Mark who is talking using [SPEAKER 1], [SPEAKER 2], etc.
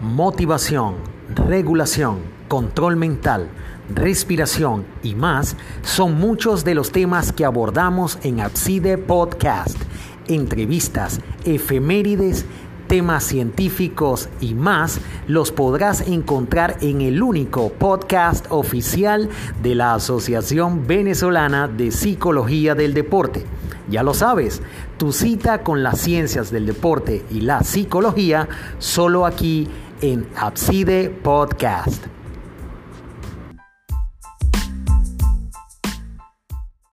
[SPEAKER 1] motivación, regulación, control mental, respiración y más son muchos de los temas que abordamos en Abside Podcast. Entrevistas, efemérides, temas científicos y más los podrás encontrar en el único podcast oficial de la Asociación Venezolana de Psicología del Deporte. Ya lo sabes, tu cita con las ciencias del deporte y la psicología solo aquí en Abside Podcast.